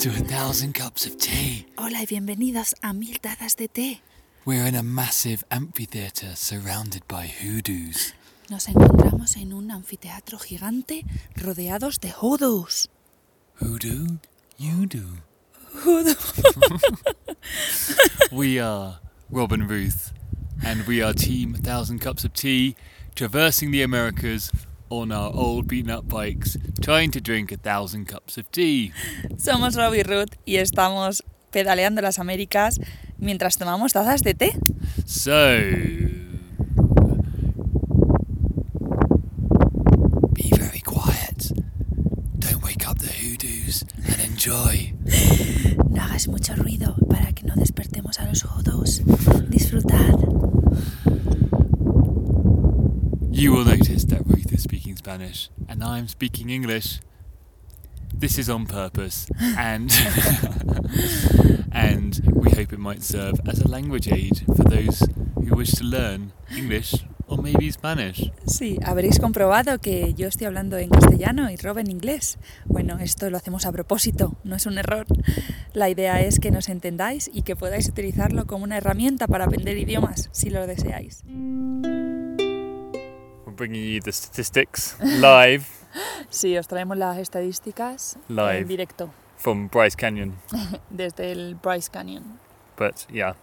to a thousand cups of tea. Hola y bienvenidos a Mil Tazas de Té. We're in a massive amphitheatre surrounded by hoodoos. Nos encontramos en un anfiteatro gigante rodeados de hoodoos. Hoodoo? You do. we are Rob and Ruth, and we are Team Thousand Cups of Tea, traversing the Americas on our old beaten up bikes, trying to drink a thousand cups of tea. Somos Rob y Ruth y estamos pedaleando las Américas mientras tomamos tazas de té. So. Be very quiet. Don't wake up the hoodoos and enjoy. No hagas mucho ruido para que no despertemos a los hoodoos. Disfrutad. You will notice that Ruth is speaking Spanish and I'm speaking English. This is on purpose and and we hope it might serve as a language aid for those who wish to learn English or maybe Spanish. Sí, habréis comprobado que yo estoy hablando en castellano y Rob en inglés. Bueno, esto lo hacemos a propósito, no es un error. La idea es que nos entendáis y que podáis utilizarlo como una herramienta para aprender idiomas, si lo deseáis. Bringing you the statistics live Sí, os traemos las estadísticas Live. en directo from Bryce Canyon. desde el Bryce Canyon. but yeah,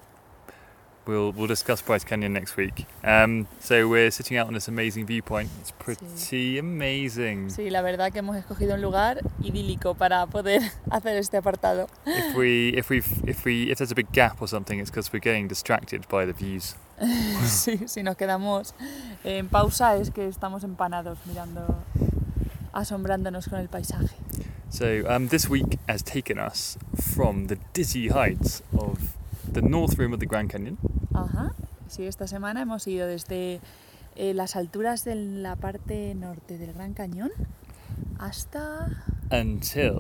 we'll we'll discuss Bryce Canyon next week. Um, so we're sitting out on this amazing viewpoint. It's pretty amazing. Sí, la verdad que hemos escogido un lugar idílico para poder hacer este apartado. If we if we if we if there's a big gap or something, it's because we're getting distracted by the views. Sí, si nos quedamos en pausa es que estamos empanados mirando, asombrándonos con el paisaje. So um, this week has taken us from the dizzy heights of the north rim of the Grand Canyon Ajá. Sí, esta semana hemos ido desde eh, las alturas de la parte norte del Gran Cañón hasta... until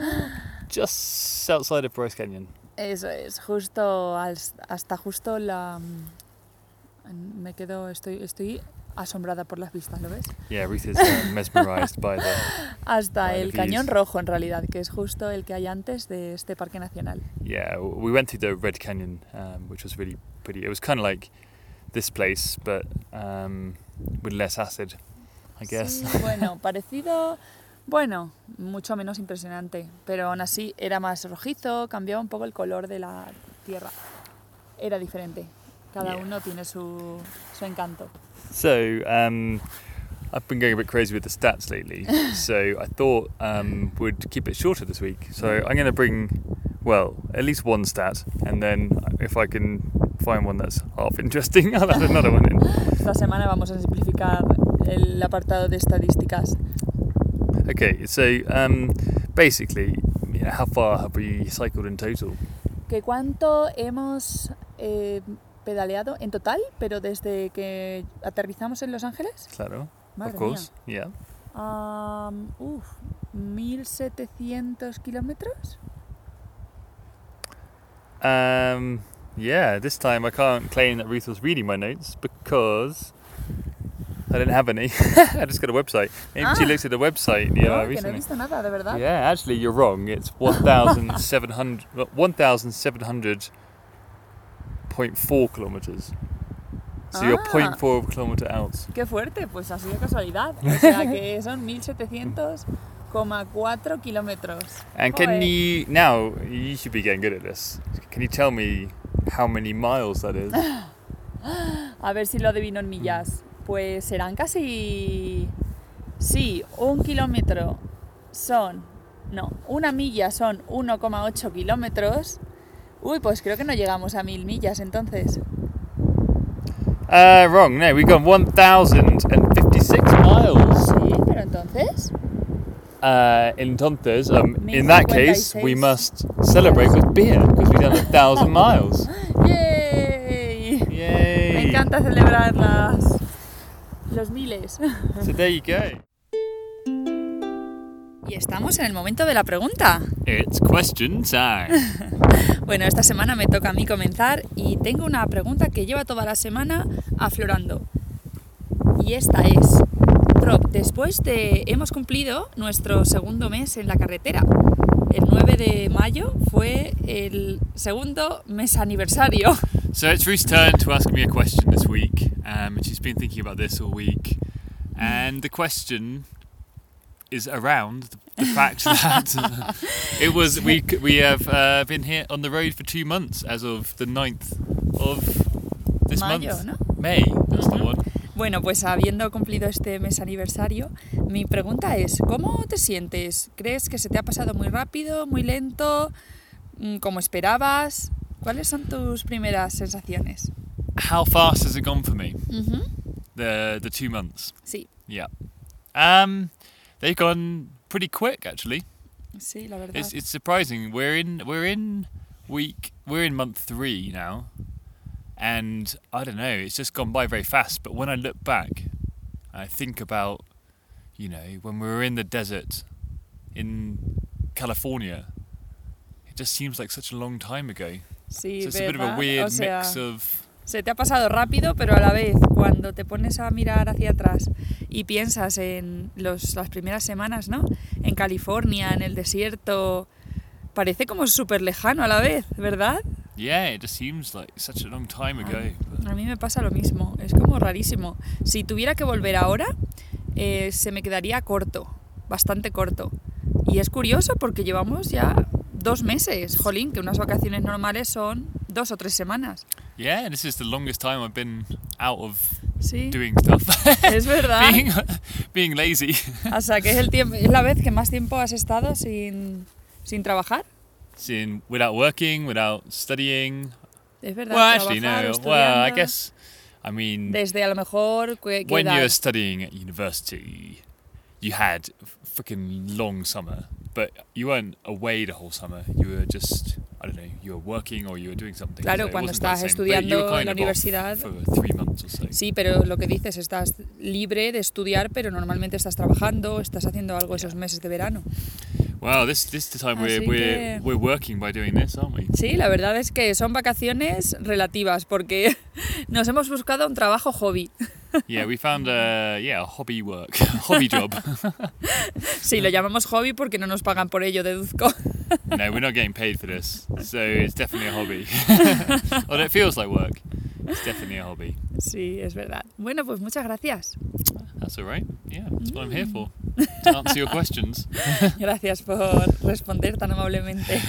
just outside of Bryce Canyon. Eso es, justo al- hasta justo la... mm, Me quedo, estoy, estoy asombrada por las vistas, ¿lo ves? Yeah, Ruth is uh, mesmerized by the Hasta By the el views. Cañón Rojo, en realidad, que es justo el que hay antes de este parque nacional. Yeah, we went through the Red Canyon, um, which was really pretty. It was kind of like this place, but um, with less acid, I guess. Sí, bueno, parecido, bueno, mucho menos impresionante, pero aún así era más rojizo, cambiaba un poco el color de la tierra. Era diferente. Cada Yeah. uno tiene su, su encanto. So um, I've been going a bit crazy with the stats lately. so I thought um, we'd keep it shorter this week. So I'm going to bring, well, at least one stat, and then if I can find one that's half interesting, I'll add another one in. Esta semana vamos a simplificar el apartado de estadísticas. Okay, so um, basically, you know, how far have we cycled in total? ¿Que ¿Cuánto hemos eh, pedaleado en total, pero desde que aterrizamos en Los Ángeles. Claro. Madre of course, yeah. Um, uf, 1700 kilómetros. Um, yeah, this time I can't claim that Ruth was reading my notes because I didn't have any. I just got a website. Maybe ah. she looked at the website. Yeah, ah, no, he visto nada, de verdad. Yeah, actually, you're wrong. It's 1,700. 1,700 0.4 kilómetros. So ah, you're 0.4 kilometer out. Qué fuerte, pues ha sido casualidad. O sea que son 1700,4 kilómetros. And Joder. can you now you should be getting good at this. Can you tell me how many miles that is? A ver si lo adivino en millas. Pues serán casi sí, un kilómetro son no, una milla son 1,8 kilómetros Uy, pues creo que no llegamos a mil millas entonces. Uh, wrong. No, we got 1,056 miles. Sí, pero entonces... Uh, entonces, um, in that case, we 1056. must celebrate with beer because we've done a thousand miles. ¡Yay! Me Yay! encanta celebrar las... los miles. So there you go. Y estamos en el momento de la pregunta. It's question time. Bueno, esta semana me toca a mí comenzar y tengo una pregunta que lleva toda la semana aflorando. Y esta es, Rob, después de hemos cumplido nuestro segundo mes en la carretera, el 9 de mayo fue el segundo mes aniversario. So it's Ruth's turn to ask me a question this week. Um, and she's been thinking about this all week. And the question is around the, the fact that it was we we have uh, been here on the road for two months as of the 9th of this Mayo, month. ¿no? May, that's the one. Bueno, pues habiendo cumplido este mes aniversario, mi pregunta es, ¿cómo te sientes? ¿Crees que se te ha pasado muy rápido, muy lento, mm, como esperabas? ¿Cuáles son tus primeras sensaciones? How fast has it gone for me? Ujú, The the two months. Sí, Yeah. Um, they've gone pretty quick actually. sí, la verdad. It's it's surprising. We're in we're in week we're in month three now, and I don't know. It's just gone by very fast. But when I look back, I think about, you know, when we were in the desert, in California. It just seems like such a long time ago. Sí, So it's a bit of a weird O sea, mix of Se te ha pasado rápido, pero a la vez, cuando te pones a mirar hacia atrás y piensas en los, las primeras semanas, ¿no? En California, en el desierto, parece como súper lejano a la vez, ¿verdad? yeah. It just seems like such a long time ago. but- A mí me pasa lo mismo, es como rarísimo. Si tuviera que volver ahora, eh, se me quedaría corto, bastante corto. Y es curioso porque llevamos ya dos meses, jolín, que unas vacaciones normales son dos o tres semanas. Yeah, this is the longest time I've been out of Sí, doing stuff. es verdad. being being lazy. O sea, que es, el tiempo, es la vez que más tiempo has estado sin, sin trabajar. Sin without working, without studying. Es verdad. Well, actually, no. Well, I guess. I mean, Desde a lo mejor. ¿qué- qué when edad? you're studying at university, you had freaking long summer, but you weren't away the whole summer. You were just, I don't know, you were working or you were doing something. Claro, so cuando estás estudiando en la universidad- so. Sí, pero lo que dices, estás libre de estudiar, pero normalmente estás trabajando, estás haciendo algo esos meses de verano. Wow, this this time we're we're que- we're working by doing this, aren't we? Sí, la verdad es que son vacaciones relativas, porque nos hemos buscado un trabajo hobby. yeah, we found a yeah a hobby work, hobby job. Sí, lo llamamos hobby porque no nos pagan por ello, deduzco. no, we're not getting paid for this, so it's definitely a hobby. Although it feels like work, it's definitely a hobby. Sí, es verdad. Bueno, pues muchas gracias. That's all right. Yeah, that's what I'm here for. Mm. To answer your questions. Gracias por responder tan amablemente.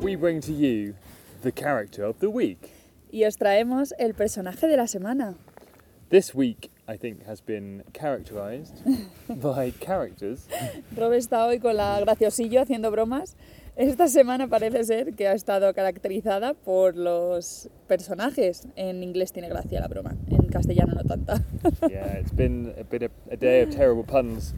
We bring to you the character of the week. Y os traemos el personaje de la semana. This week, I think, has been characterized by characters. Rob está hoy con la graciosillo haciendo bromas. Esta semana parece ser que ha estado caracterizada por los personajes. En inglés tiene gracia la broma, en castellano no tanta. Yeah, it's been a bit of a day of terrible puns.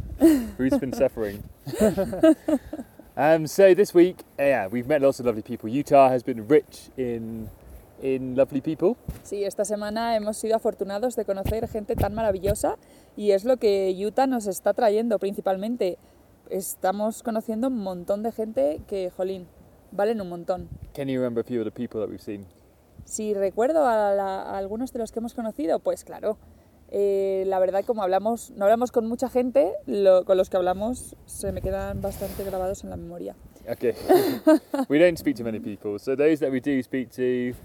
Ruth's been suffering. um, so this week, yeah, we've met lots of lovely people. Utah has been rich in in lovely people. Sí, esta semana hemos sido afortunados de conocer gente tan maravillosa y es lo que Utah nos está trayendo principalmente. Estamos conociendo un montón de gente que, jolín, valen un montón. Can you remember a few of the people that we've seen? Si recuerdo a, la- a algunos de los que hemos conocido, pues claro. Eh, la verdad, como hablamos, no hablamos con mucha gente, lo- con los que hablamos se me quedan bastante grabados en la memoria. Okay. we don't speak to many people, so those that we do speak to,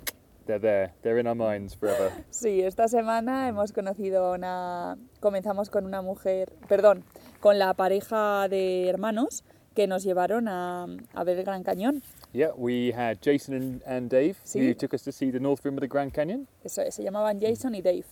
they're there. They're in our minds forever. Sí, esta semana hemos conocido una. Comenzamos con una mujer, perdón, con la pareja de hermanos que nos llevaron a, a ver el Gran Cañón. Yeah, we had Jason and, and Dave who Sí. took us to see the North Rim of the Grand Canyon. Eso es, se llamaban Jason y Dave.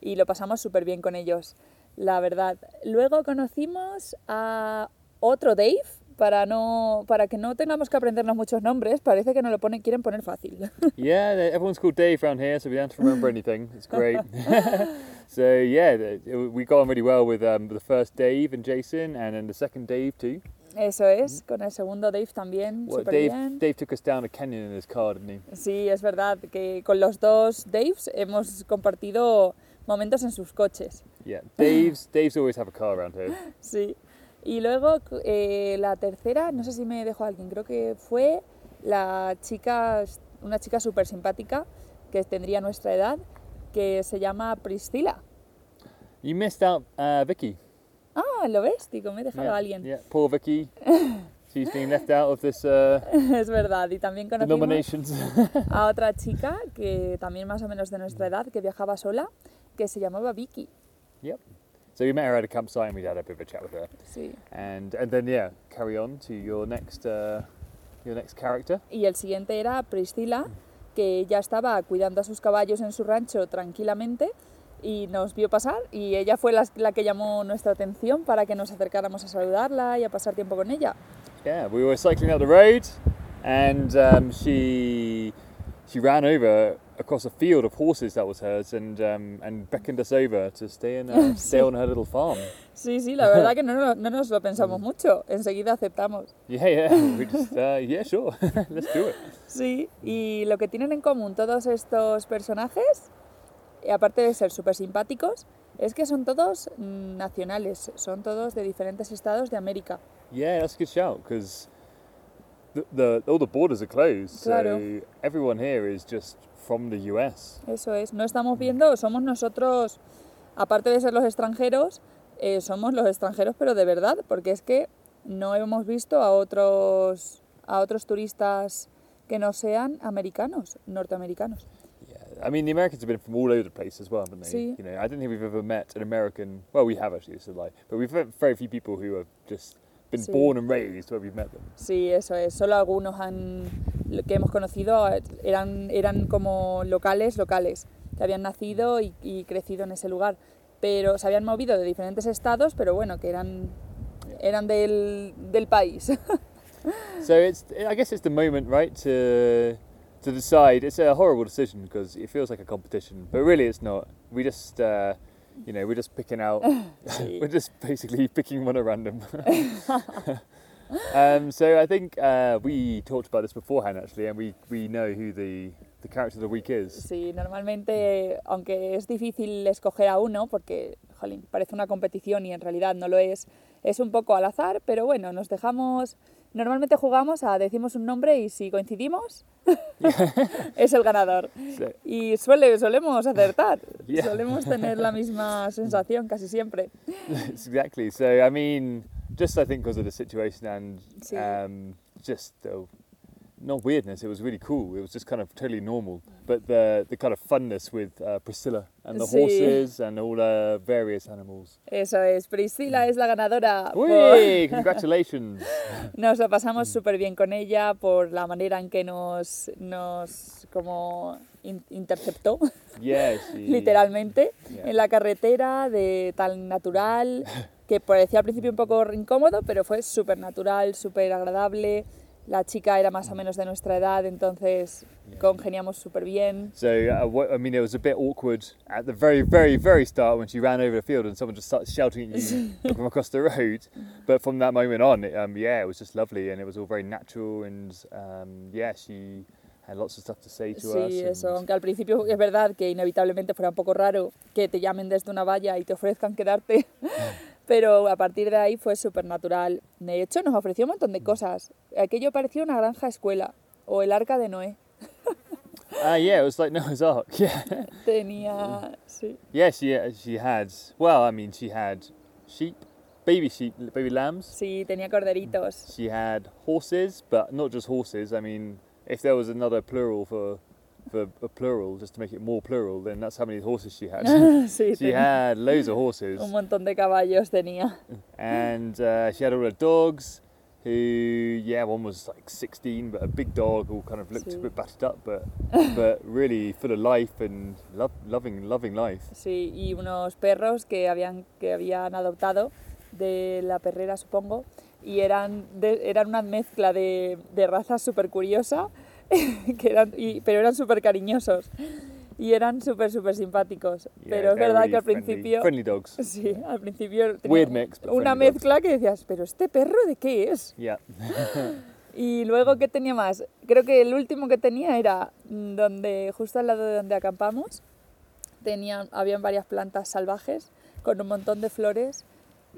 Y lo pasamos súper bien con ellos, la verdad. Luego conocimos a otro Dave, para, no, para que no tengamos que aprendernos muchos nombres. Parece que nos lo ponen, quieren poner fácil. Yeah, everyone's called Dave around here, so we don't have to remember anything. It's great. so yeah, we got on really well with um, the first Dave and Jason, and then the second Dave too. Eso es, con el segundo Dave también, Well, súper Dave, bien. Dave took us down a canyon in his car, didn't he? Sí, es verdad que con los dos Daves hemos compartido momentos en sus coches. Yeah, Dave's Dave's always have a car around here. Sí. Y luego eh, la tercera, no sé si me dejó alguien, creo que fue la chica, una chica súper simpática que tendría nuestra edad, que se llama Priscila. You missed out uh, Vicky. Ah, ¿lo ves? Digo, me he dejado Yeah, a alguien. Yeah, poor Vicky. She's been left out of this uh, es verdad. Y también conocimos a otra chica, que también más o menos de nuestra edad, que viajaba sola, que se llamaba Vicky. yep. So we met her at a campsite and we had a bit of a chat with her. Sí. And and then yeah, carry on to your next uh, your next character. Y el siguiente era Priscila, que ya estaba cuidando a sus caballos en su rancho tranquilamente y nos vio pasar y ella fue la, la que llamó nuestra atención para que nos acercáramos a saludarla y a pasar tiempo con ella. Yeah, we were cycling up the road, and um, she she ran over across a field of horses that was hers, and um, and beckoned us over to stay in uh, stay on her little farm. Sí, sí, la verdad que no, no- no nos lo pensamos mucho, enseguida aceptamos. Yeah, yeah, we just uh, yeah, sure, let's do it. Sí, y lo que tienen en común todos estos personajes, eh, aparte de ser súper simpáticos, es que son todos mm, nacionales, son todos de diferentes estados de América. Yeah, that's a good shout because the, the all the borders are closed, Claro. so everyone here is just from the US. Eso es, no estamos viendo, somos nosotros, aparte de ser los extranjeros, eh, somos los extranjeros pero de verdad, porque es que no hemos visto a otros, a otros turistas que no sean americanos, norteamericanos. Yeah, I mean the Americans have been from all over the place as well, haven't they? Sí. You know, I don't think we've ever met an American. Well, we have actually, this is a lie, but we've met very few people who have just been Sí. born and raised where we've met them. Sí, eso es, solo algunos han, que hemos conocido eran, eran como locales, locales, que habían nacido y, y crecido en ese lugar, pero se habían movido de diferentes estados, pero bueno, que eran, eran del, del país. So it's, I guess it's the moment, right, to to decide. It's a horrible decision because it feels like a competition, but really it's not. We just, uh, you know, we're just picking out. We're just basically picking one at random. um, so I think uh, we talked about this beforehand actually, and we we know who the the character of the week is. Sí, normalmente, aunque es difícil escoger a uno, porque, jolín, parece una competición y en realidad no lo es, es un poco al azar, pero bueno, nos dejamos, normalmente jugamos a decimos un nombre y si coincidimos, es el ganador. So, Y suele, solemos acertar, Yeah. solemos tener la misma sensación casi siempre. exactly. So I mean, just I think because of the situation and Sí. um, just the not weirdness. It was really cool. It was just kind of totally normal, but the the kind of funness with uh, Priscilla and the Sí. horses and all the various animals. Eso es, Priscila es la ganadora. por- Whee! Congratulations! Nos lo pasamos súper bien con ella por la manera en que nos, nos como in- interceptó, yeah, she, literalmente, Yeah. en la carretera de tan natural, que parecía al principio un poco incómodo, pero fue súper natural, súper agradable. La chica era más o menos de nuestra edad, entonces congeniamos súper bien. So uh, I mean, it was a bit awkward at the very, very, very start when she ran over the field and someone just started shouting at you from across the road. But from that moment on, it, um, yeah, it was just lovely and it was all very natural and um, yeah, she had lots of stuff to say to us. Sí, and- eso, aunque al principio es verdad que inevitablemente fuera un poco raro que te llamen desde una valla y te ofrezcan quedarte, pero a partir de ahí fue súper natural. De hecho, nos ofreció un montón de cosas. Aquello parecía una granja escuela o el arca de Noé. Ah, yeah, it was like Noah's Ark. Yeah, Tenía, sí, yeah. She uh, she had. Well, I mean, she had sheep, baby sheep, baby lambs. sí, tenía corderitos. She had horses, but not just horses. I mean, if there was another plural for for a plural, just to make it more plural, then that's how many horses she had. Sí, she tenía had loads of horses, un montón de caballos tenía. and uh, she had all her dogs. Who, yeah, one was like 16, but a big dog, all kind of looked a bit battered up, but but really full of life and love, loving, loving life. Sí, y unos perros que habían, que habían adoptado de la perrera, supongo, y eran, de- eran una mezcla de, de razas súper curiosa, que eran, y- pero eran súper cariñosos y eran súper, súper simpáticos. Yeah, pero es verdad really que al friendly- principio... friendly dogs. Sí, al principio Weird mix, una dogs. mezcla que decías, pero este perro de qué es? Yeah. Y luego, ¿qué tenía más? Creo que el último que tenía era donde, justo al lado de donde acampamos, tenían, habían varias plantas salvajes con un montón de flores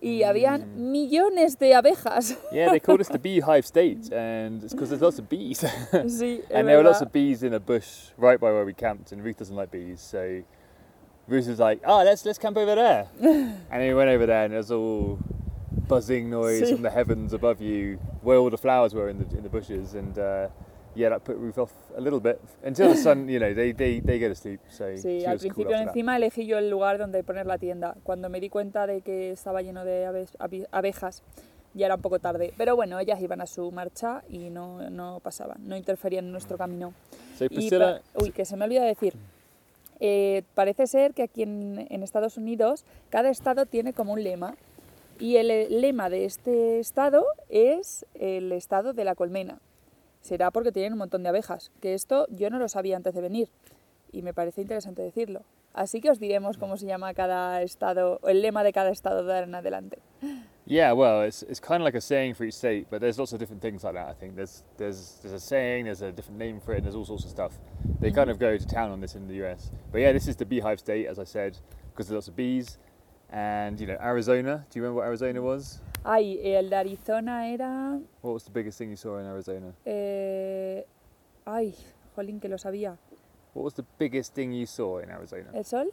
y habían millones de abejas. Yeah, they called us the beehive state, and it's because there's lots of bees. Sí, and there were lots of bees in a bush right by where we camped, and Ruth doesn't like bees, so Ruth was like, "Oh, let's let's camp over there," and we went over there, and it was all buzzing noise Sí. from the heavens above you, where all the flowers were in the in the bushes, and uh, yeah, that put Ruth off a little bit until the sun, you know, they they, they go to sleep, so Sí, she al was cool principio that. encima elegí yo el lugar donde poner la tienda. Cuando me di cuenta de que estaba lleno de avi- abejas, ya era un poco tarde. Pero bueno, ellas iban a su marcha y no, no pasaban, no interferían en nuestro camino. So Y Priscilla, uy, que se me olvida decir. Eh, parece ser que aquí en, en Estados Unidos cada estado tiene como un lema. Y el lema de este estado es el estado de la colmena. Será porque tienen un montón de abejas, que esto yo no lo sabía antes de venir. Y me parece interesante decirlo. Así que os diremos cómo se llama cada estado, o el lema de cada estado de ahora en adelante. Yeah, well, it's, it's kind of like a saying for each state, but there's lots of different things like that. I think there's there's there's a saying, there's a different name for it, and there's all sorts of stuff. They kind of go to town on this in the US. But yeah, this is the beehive state, as I said, because there's lots of bees. And you know, Arizona. Do you remember what Arizona was? Ay, el de Arizona era... What was the biggest thing you saw in Arizona? eh, ay, jolín, que lo sabía. What was the biggest thing you saw in Arizona? ¿El sol?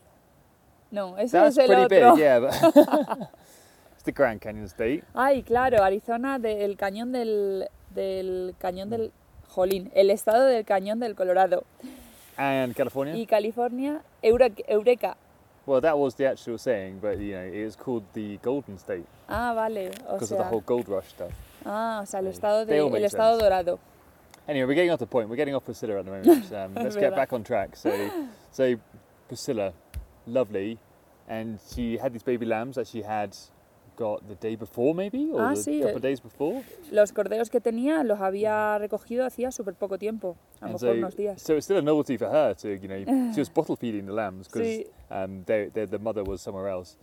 No, ese That's es el pretty otro. big, yeah. But it's the Grand Canyon State. Ay, claro, Arizona, del cañón del, del cañón del... Jolín, el estado del cañón del Colorado. And California. Y California, Eure- Eureka. Well, that was the actual saying, but you know, it was called the Golden State Ah, vale, because of the whole gold rush stuff. Ah, o sea, el estado, de, el estado dorado. Anyway, we're getting off the point. We're getting off Priscilla at the moment. Um, let's get back on track. So, so Priscilla, lovely, and she had these baby lambs that she had got the day before, maybe, or Ah, the sí, couple eh. days before. Los corderos que tenía los había recogido hacía súper poco tiempo, a lo mejor so, unos días. so it's still a novelty for her to, you know, she was bottle feeding the lambs because Sí. um, they, they, the mother was somewhere else.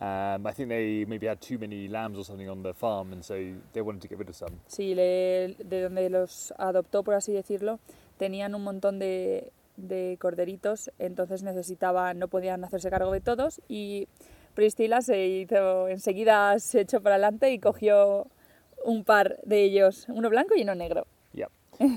Um, I think they maybe had too many lambs or something on the farm, and so they wanted to get rid of some. Sí, le- de donde los adoptó, por así decirlo, tenían un montón de, de corderitos, entonces necesitaban, no podían hacerse cargo de todos y Priscila se hizo, enseguida se echó para adelante y cogió un par de ellos, uno blanco y uno negro. Yep.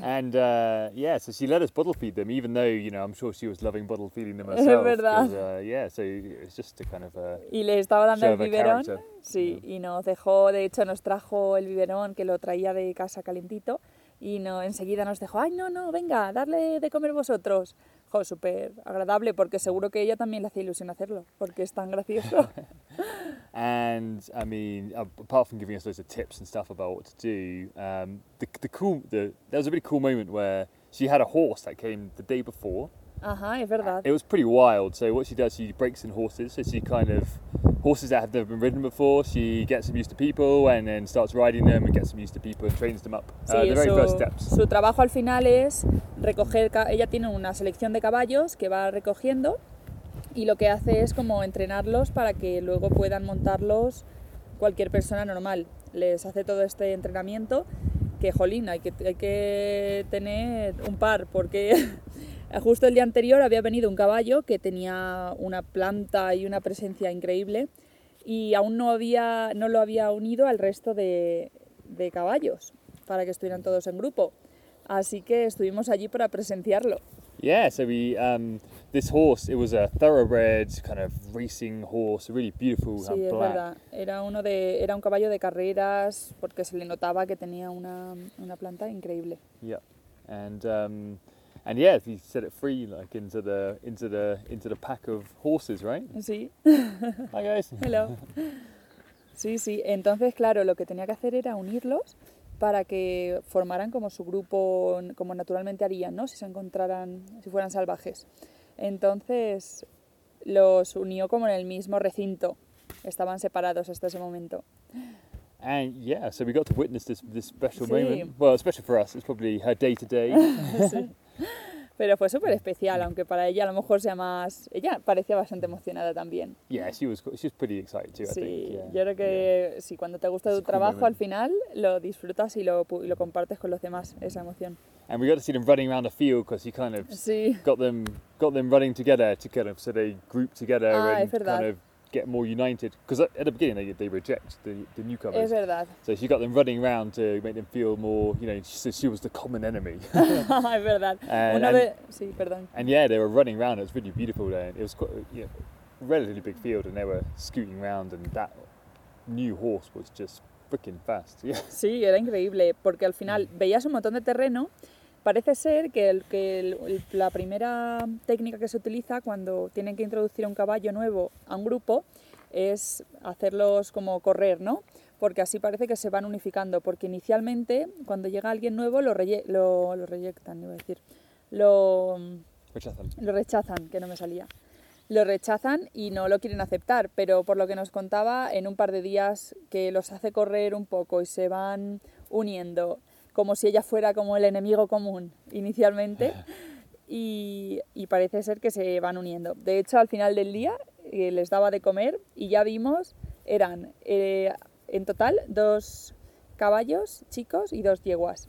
and uh, yeah, so she let us bottle feed them, even though you know I'm sure she was loving bottle feeding them Es herself. verdad. 'cause, Uh, yeah, so it's just to kind of uh, Y le estaba dando el biberón, sí, y nos dejó, de hecho nos trajo el biberón que lo traía de casa calentito y no, enseguida nos dejó, ay no, no, venga, darle de comer vosotros. Jo, súper agradable porque seguro que ella también le hacía ilusión hacerlo, porque es tan gracioso. and I mean, apart from giving us loads of tips and stuff about what to do, um, the the cool the there was a really cool moment where she had a horse that came the day before. Ajá, es verdad. It was pretty wild. So what she does, she breaks in horses. So she kind of horses that have never been ridden before. She gets them used to people and then starts riding them and gets them used to people and trains them up. Sí, uh, the very su, first steps. su trabajo al final es recoger, ella tiene una selección de caballos que va recogiendo y lo que hace es como entrenarlos para que luego puedan montarlos cualquier persona normal. Les hace todo este entrenamiento que, jolín, hay que, hay que tener un par porque justo el día anterior había venido un caballo que tenía una planta y una presencia increíble y aún no, había, no lo había unido al resto de, de caballos para que estuvieran todos en grupo. Así que estuvimos allí para presenciarlo. Yeah, so we um, this horse it was a thoroughbred kind of racing horse, really beautiful, Sí, um, es black. verdad. Era, uno de, era un caballo de carreras porque se le notaba que tenía una, una planta increíble. Yeah, and um, and yeah, he set it free like into the into the into the pack of horses, right? Sí, Hi guys. hello. Sí, sí. Entonces, claro, lo que tenía que hacer era unirlos para que formaran como su grupo, como naturalmente harían, ¿no? Si se encontraran, si fueran salvajes. Entonces, los unió como en el mismo recinto. Estaban separados hasta ese momento. And yeah, so we got to witness this this special Sí. moment. Well, special for us. It's probably her day to day. Sí. Pero fue súper especial, aunque para ella a lo mejor sea más... Ella parecía bastante emocionada también. Yeah, she was she was pretty excited too. I Sí, think. Yeah. yo creo que sí, cuando te gusta tu a trabajo, al final lo disfrutas y lo, y lo compartes con los demás, esa emoción. And we got to see them running around the field because he kind of Sí, got them got them running together to kind of so they group together Ah, and es verdad. kind of get more united because at, the beginning they, they reject the, the newcomers. Es verdad. So she got them running around to make them feel more, you know, she, she was the common enemy. es verdad. And- Una vez, sí, perdón. and yeah, they were running around. It was really beautiful there. It was quite, you know, a relatively big field, and they were scooting around, and that new horse was just freaking fast. Yeah. Sí, era increíble, porque al final veías un montón de terreno. Parece ser que, el- que el- el- la primera técnica que se utiliza cuando tienen que introducir un caballo nuevo a un grupo es hacerlos como correr, ¿no? Porque así parece que se van unificando, porque inicialmente cuando llega alguien nuevo lo, reye- lo, lo reyectan, iba a decir, lo, Rechazan. lo rechazan, que no me salía. Lo rechazan y no lo quieren aceptar, pero por lo que nos contaba, en un par de días que los hace correr un poco y se van uniendo, como si ella fuera como el enemigo común inicialmente, y, y parece ser que se van uniendo. De hecho, al final del día eh, les daba de comer y ya vimos, eran eh, en total dos caballos chicos y dos yeguas.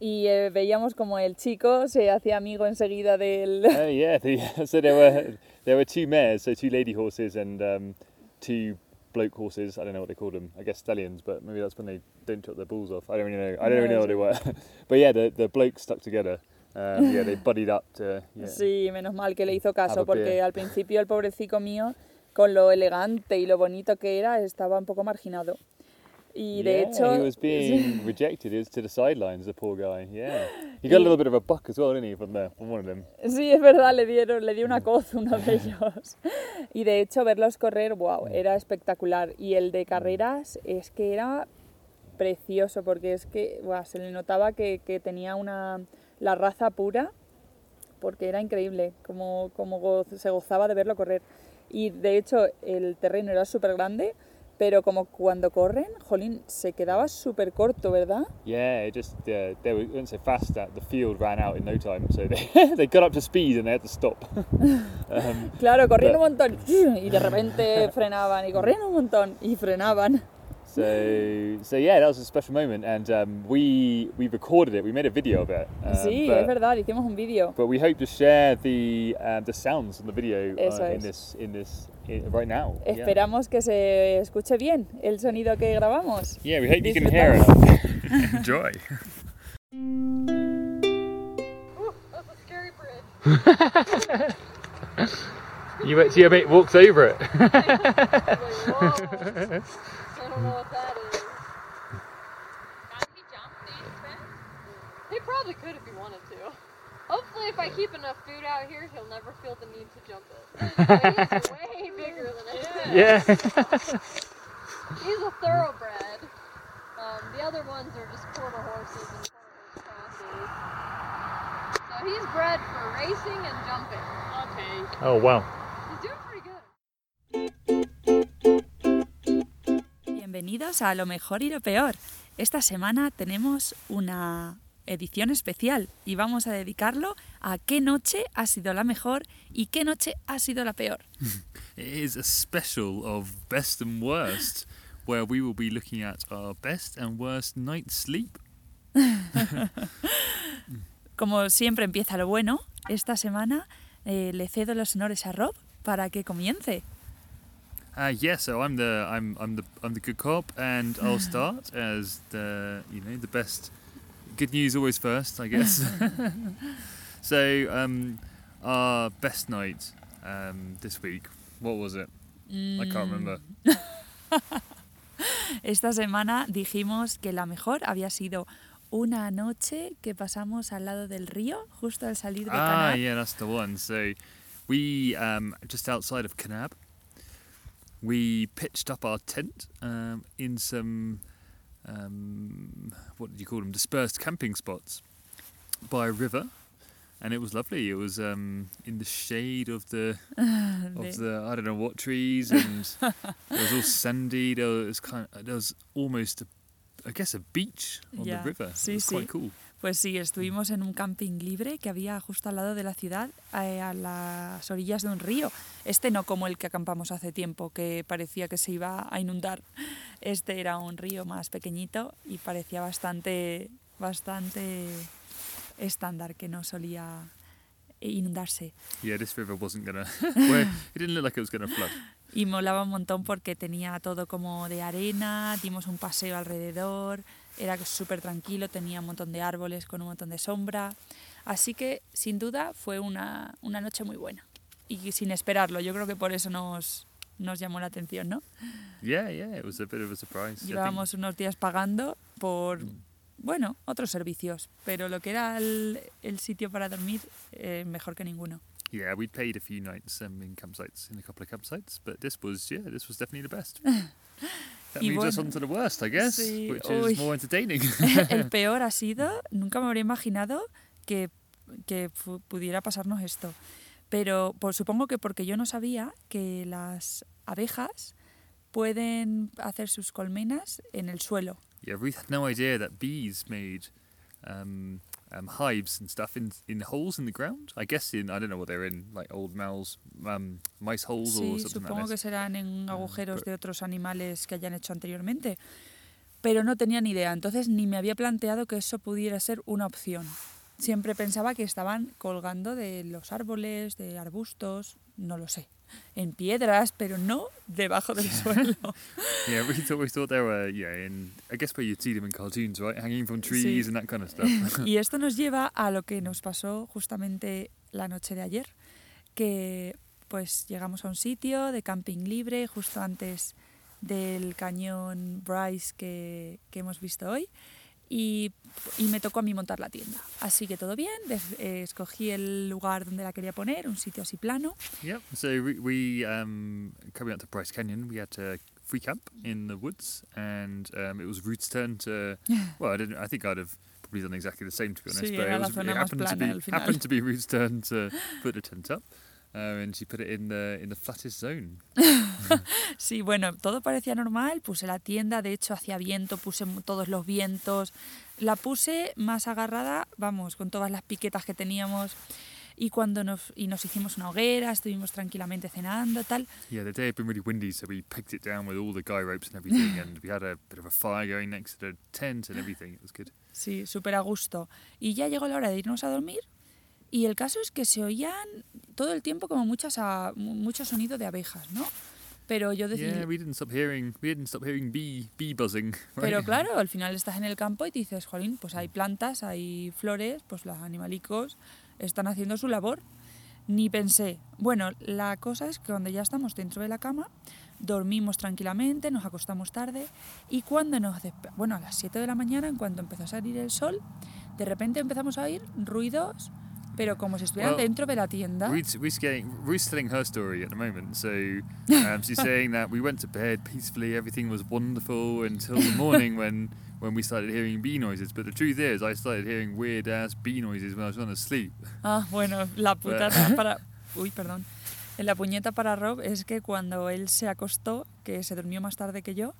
Y eh, veíamos como el chico se hacía amigo enseguida del... Oh yeah, the, so there were there were two mares, so two lady horses and um, two bloke horses. I don't know what they called them. I guess stallions, but maybe that's when they don't chop their balls off. I don't really know. I don't really know what they were. but yeah, the the blokes stuck together. Um, yeah, they buddied up to. Yeah. Sí, menos mal que le hizo caso, porque al principio el pobrecito mío, con lo elegante y lo bonito que era, estaba un poco marginado. Y de yeah, hecho... he was being rejected. He was to the sidelines. The poor guy. Yeah, he got a little bit of a buck as well, didn't he, from the from one of them. Sí, es verdad, le dieron, le dio una coz uno de ellos. Y de hecho verlos correr, wow, era espectacular. Y el de carreras es que era precioso, porque es que guau, se le notaba que, que tenía una, la raza pura, porque era increíble como, como goz- se gozaba de verlo correr. Y de hecho el terreno era súper grande, pero como cuando corren, jolín, se quedaba súper corto, ¿verdad? Yeah, it just uh, they were so fast that the field ran out in no time. So they they got up to speed and they had to stop. um, Claro, corrían Pero- un montón y de repente frenaban y corrían un montón y frenaban. So, so yeah, that was a special moment, and um, we we recorded it. We made a video of it. um, Sí, but, es verdad, hicimos un vídeo. But we hope to share the um, the sounds on the video Eso uh, in this in this in, right now. Yeah. Esperamos que se escuche bien el sonido que grabamos. Yeah, we hope you can hear it. Enjoy. That's a scary bridge. You wait till your mate walks over it. Wait, whoa. I don't know what that is. He probably could if he wanted to. Hopefully, if I keep enough food out here, he'll never feel the need to jump it. He's way bigger than I am. yeah. He's a thoroughbred. Um, the other ones are just quarter horses and quarter horse crosses. So he's bred for racing and jumping. Okay. Oh wow. Bienvenidos a Lo mejor y lo peor. Esta semana tenemos una edición especial y vamos a dedicarlo a qué noche ha sido la mejor y qué noche ha sido la peor. It is a special of best and worst, where we will be looking at our best and worst night's sleep. Como siempre empieza lo bueno, esta semana eh, le cedo los honores a Rob para que comience. Uh, yeah, so I'm the I'm I'm the I'm the good cop, and I'll start as the you know the best. Good news always first, I guess. so um, our best night um, this week. What was it? I can't remember. Esta semana dijimos que la mejor había sido una noche que pasamos al lado del río, justo al salir de Canab. Ah, yeah, that's the one. So we um, just outside of Kanab. We pitched up our tent um, in some um, what did you call them? Dispersed camping spots by a river, and it was lovely. It was um, in the shade of the of the I don't know what trees, and it was all sandy. There was kind of, there was almost a, I guess a beach on Yeah, the river. it was quite cool. Pues sí, estuvimos en un camping libre que había justo al lado de la ciudad, eh, a las orillas de un río. Este no como el que acampamos hace tiempo, que parecía que se iba a inundar. Este era un río más pequeñito y parecía bastante, bastante estándar, que no solía inundarse. Yeah, this river wasn't gonna. well, it didn't look like it was gonna flood. Y molaba un montón porque tenía todo como de arena, dimos un paseo alrededor, era súper tranquilo, tenía un montón de árboles con un montón de sombra. Así que sin duda fue una, una noche muy buena. Y sin esperarlo, yo creo que por eso nos, nos llamó la atención, ¿no? Yeah, yeah, it was a bit of a surprise. I think- Llevábamos unos días pagando por, bueno, otros servicios, pero lo que era el, el sitio para dormir, eh, mejor que ninguno. Yeah, we'd played a few nights um, in campsites, in a couple of campsites, but this was, yeah, this was definitely the best. That Y moves us bueno, on to the worst, I guess, sí, which uy. is more entertaining. el peor ha sido, nunca me habría imaginado que, que pudiera pasarnos esto. Pero por, supongo que porque yo no sabía que las abejas pueden hacer sus colmenas en el suelo. yeah, Ruth had no idea that bees made um, um, hives and stuff in in holes in the ground. I guess in I don't know what they're in, like old mouse, um, mice holes or Sí, something supongo like que serán en Ah, agujeros de otros animales que hayan hecho anteriormente. Pero no tenía ni idea, entonces ni me había planteado que eso pudiera ser una opción. Siempre pensaba que estaban colgando de los árboles, de arbustos, no lo sé, en piedras, pero no debajo del suelo. Yeah, we thought we thought they were yeah in I guess where you'd see them in cartoons, right, hanging from trees Sí. and that kind of stuff. Y esto nos lleva a lo que nos pasó justamente la noche de ayer, que pues llegamos a un sitio de camping libre justo antes del cañón Bryce que, que hemos visto hoy y, y me tocó a mí montar la tienda. Así que todo bien, eh, escogí el lugar donde la quería poner, un sitio así plano. Yep. So we, we um, coming up to Bryce Canyon, we had a free camp in the woods, and um, it was Ruth's turn to. Well, I didn't. I think I'd have probably done exactly the same, to be honest. Sí, but it, was, it happened to be happened to be Ruth's turn to put the tent up, uh, and she put it in the in the flattest zone. Sí, bueno, todo parecía normal, puse la tienda, de hecho hacía viento, puse todos los vientos, la puse más agarrada, vamos, con todas las piquetas que teníamos y cuando nos, y nos hicimos una hoguera, estuvimos tranquilamente cenando, tal. Yeah, the day had been really windy, so we picked it down with all the guy ropes and everything, and we had a bit of a fire going next to the tent and everything. It was good. Sí, súper a gusto. Y ya llegó la hora de irnos a dormir y el caso es que se oían todo el tiempo como muchas a- mu- mucho sonido de abejas, ¿no? Pero yo decidí... Yeah, we didn't stop hearing. We didn't stop hearing bee bee buzzing. Right? Pero claro, al final estás en el campo y dices, jolín, pues hay plantas, hay flores, pues los animalicos están haciendo su labor. Ni pensé. Bueno, la cosa es que cuando ya estamos dentro de la cama, dormimos tranquilamente, nos acostamos tarde y cuando nos... Bueno, a las 7 de la mañana, en cuanto empezó a salir el sol, de repente empezamos a oír ruidos, pero como si estuvieran Well, dentro de la tienda. Ruth's, Ruth's, getting, Ruth's telling her story at the moment. So um, she's saying that we went to bed peacefully, everything was wonderful until the morning when, when we started hearing bee noises. But the truth is, I started hearing weird ass bee noises when I was trying to sleep. Ah, bueno, la putata para... Uy, perdón. La puñeta para Rob es que cuando él se acostó, que se durmió más tarde que yo,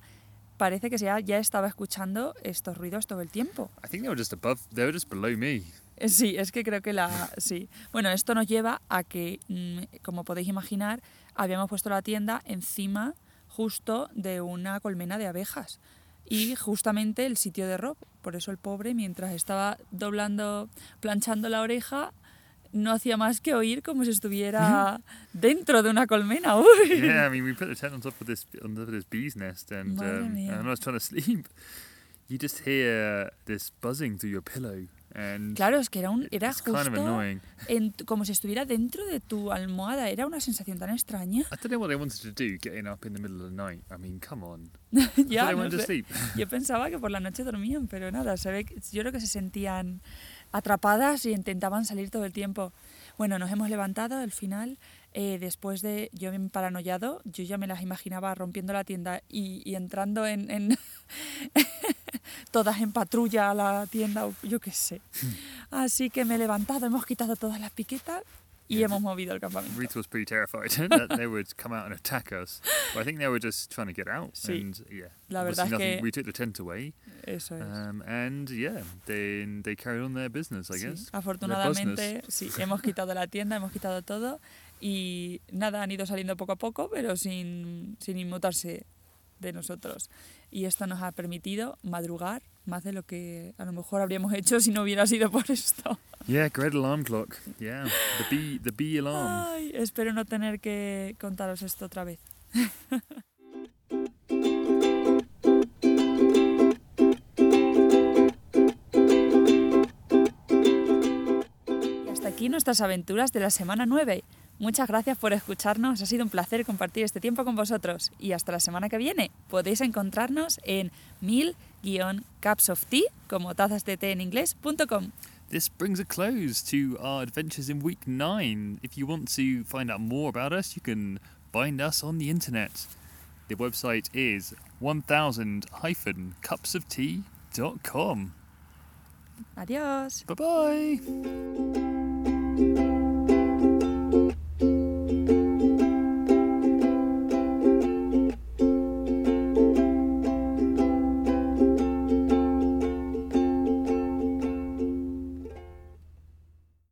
parece que ya, ya estaba escuchando estos ruidos todo el tiempo. I think they were just above, they were just below me. Sí, es que creo que la... Sí. Bueno, esto nos lleva a que, mm, como podéis imaginar, habíamos puesto la tienda encima justo de una colmena de abejas. Y justamente el sitio de Rob. Por eso el pobre, mientras estaba doblando, planchando la oreja, no hacía más que oír como si estuviera dentro de una colmena. ¡Uy! yeah, I mean, we put the tent on top of this on top of this bee's nest, and um, and I was trying to sleep, you just hear this buzzing through your pillow, Claro, es que era, un, era it's kind of justo en como si estuviera dentro de tu almohada. Era una sensación tan extraña. I don't know what they wanted to do, getting up in the middle of the night. I mean, come on. ya, they no wanted to sé. sleep. Yo pensaba que por la noche dormían, pero nada, se ve yo creo que se sentían atrapadas y intentaban salir todo el tiempo. Bueno, nos hemos levantado al final, eh, después de yo bien paranoiado, yo ya me las imaginaba rompiendo la tienda y, y entrando en, en todas en patrulla a la tienda, yo qué sé. Así que me he levantado, hemos quitado todas las piquetas y hemos movido el campamento. Ruth was pretty terrified that they would come out and attack us. But I think they were just trying to get out. Sí. And yeah, La verdad es nothing. que- We took the tent away, Eso es. um, and yeah, they they carried on their business, I Sí, guess. afortunadamente, sí, hemos quitado la tienda, hemos quitado todo y nada, han ido saliendo poco a poco, pero sin, sin inmutarse de nosotros. Y esto nos ha permitido madrugar más de lo que a lo mejor habríamos hecho si no hubiera sido por esto. Yeah, great alarm clock. Yeah, the bee the bee alarm. Ay, espero no tener que contaros esto otra vez. Y hasta aquí nuestras aventuras de la semana 9. Muchas gracias por escucharnos, ha sido un placer compartir este tiempo con vosotros. Y hasta la semana que viene. Podéis encontrarnos en mil-cups of tea, como tazas de té en inglés.com. This brings a close to our adventures in week nine. If you want to find out more about us, you can find us on the internet. The website is 1000-cupsoftea.com. Adiós. Bye bye.